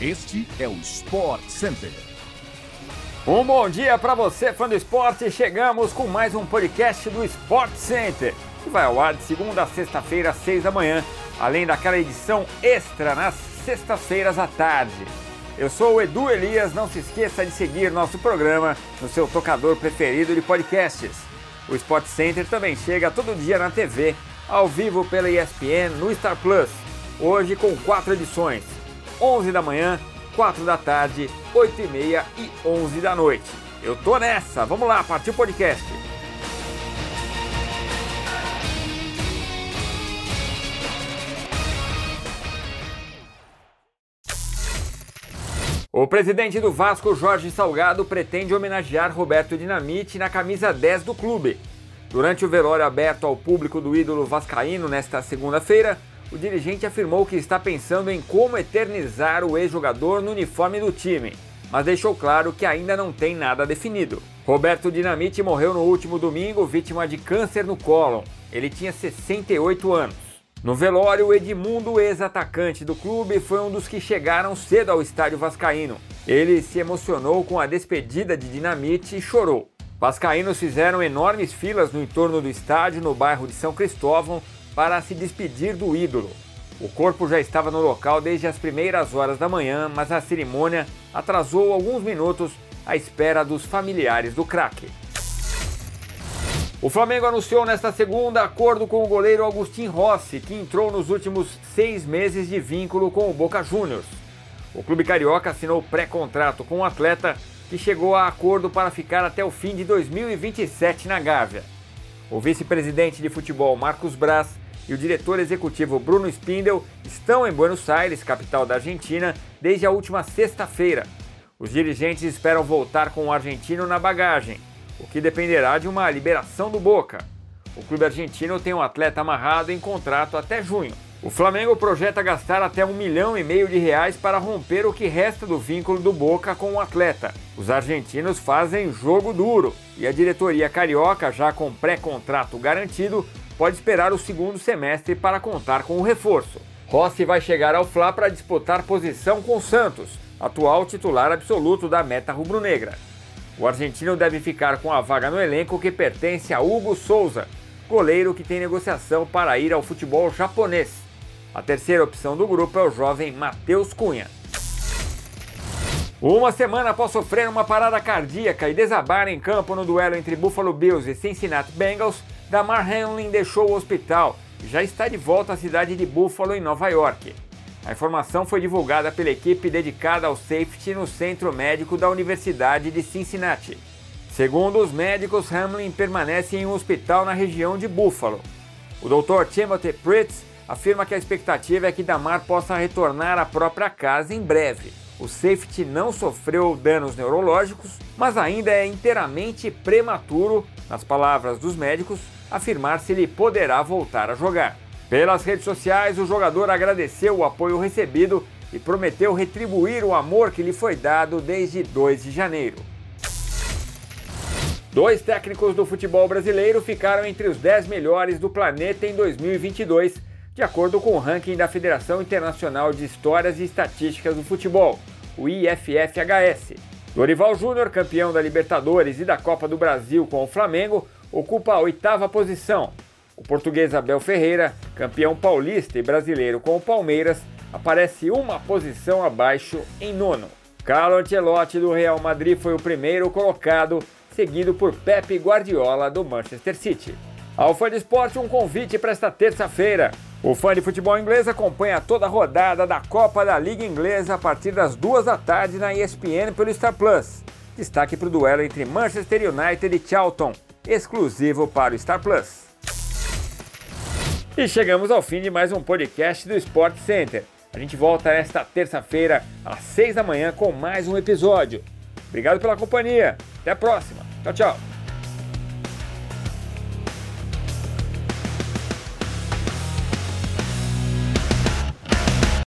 Este é o Sport Center. Um bom dia para você, fã do esporte. Chegamos com mais um podcast do Sport Center, que vai ao ar de segunda a sexta-feira, às seis da manhã, além daquela edição extra nas sextas-feiras à tarde. Eu sou o Edu Elias, não se esqueça de seguir nosso programa no seu tocador preferido de podcasts. O Sport Center também chega todo dia na TV, ao vivo pela ESPN no Star Plus, hoje com quatro edições 11 da manhã, 4 da tarde, 8 e meia e 11 da noite. Eu tô nessa, vamos lá, partiu o podcast. O presidente do Vasco, Jorge Salgado, pretende homenagear Roberto Dinamite na camisa 10 do clube. Durante o velório aberto ao público do ídolo vascaíno nesta segunda-feira, o dirigente afirmou que está pensando em como eternizar o ex-jogador no uniforme do time, mas deixou claro que ainda não tem nada definido. Roberto Dinamite morreu no último domingo vítima de câncer no cólon. Ele tinha 68 anos. No velório, Edmundo, ex-atacante do clube, foi um dos que chegaram cedo ao estádio vascaíno. Ele se emocionou com a despedida de Dinamite e chorou. Vascaínos fizeram enormes filas no entorno do estádio no bairro de São Cristóvão para se despedir do ídolo. O corpo já estava no local desde as primeiras horas da manhã, mas a cerimônia atrasou alguns minutos à espera dos familiares do craque. O Flamengo anunciou nesta segunda acordo com o goleiro Agustin Rossi, que entrou nos últimos seis meses de vínculo com o Boca Juniors. O clube carioca assinou pré-contrato com o atleta, que chegou a acordo para ficar até o fim de 2027 na Gávea. O vice-presidente de futebol Marcos Braz e o diretor executivo Bruno Spindel estão em Buenos Aires, capital da Argentina, desde a última sexta-feira. Os dirigentes esperam voltar com o argentino na bagagem, o que dependerá de uma liberação do Boca. O clube argentino tem um atleta amarrado em contrato até junho. O Flamengo projeta gastar até um milhão e meio de reais para romper o que resta do vínculo do Boca com o atleta. Os argentinos fazem jogo duro e a diretoria carioca, já com pré-contrato garantido, pode esperar o segundo semestre para contar com o reforço. Rossi vai chegar ao Fla para disputar posição com Santos, atual titular absoluto da meta rubro-negra. O argentino deve ficar com a vaga no elenco que pertence a Hugo Souza, goleiro que tem negociação para ir ao futebol japonês. A terceira opção do grupo é o jovem Matheus Cunha. Uma semana após sofrer uma parada cardíaca e desabar em campo no duelo entre Buffalo Bills e Cincinnati Bengals, Damar Hamlin deixou o hospital e já está de volta à cidade de Buffalo, em Nova York. A informação foi divulgada pela equipe dedicada ao safety no centro médico da Universidade de Cincinnati. Segundo os médicos, Hamlin permanece em um hospital na região de Buffalo. O Dr. Timothy Pritz afirma que a expectativa é que Damar possa retornar à própria casa em breve. O safety não sofreu danos neurológicos, mas ainda é inteiramente prematuro, nas palavras dos médicos, afirmar se ele poderá voltar a jogar. Pelas redes sociais, o jogador agradeceu o apoio recebido e prometeu retribuir o amor que lhe foi dado desde 2 de janeiro. Dois técnicos do futebol brasileiro ficaram entre os 10 melhores do planeta em 2022, de acordo com o ranking da Federação Internacional de Histórias e Estatísticas do Futebol, o IFFHS. Dorival Júnior, campeão da Libertadores e da Copa do Brasil com o Flamengo, ocupa a oitava posição. O português Abel Ferreira, campeão paulista e brasileiro com o Palmeiras, aparece uma posição abaixo em nono. Carlo Ancelotti do Real Madrid foi o primeiro colocado, seguido por Pepe Guardiola do Manchester City. Ao fã de esporte, um convite para esta terça-feira. O fã de futebol inglês acompanha toda a rodada da Copa da Liga Inglesa a partir das duas da tarde na ESPN pelo Star Plus. Destaque para o duelo entre Manchester United e Charlton, exclusivo para o Star Plus. E chegamos ao fim de mais um podcast do Sport Center. A gente volta esta terça-feira às seis da manhã com mais um episódio. Obrigado pela companhia. Até a próxima. Tchau, tchau.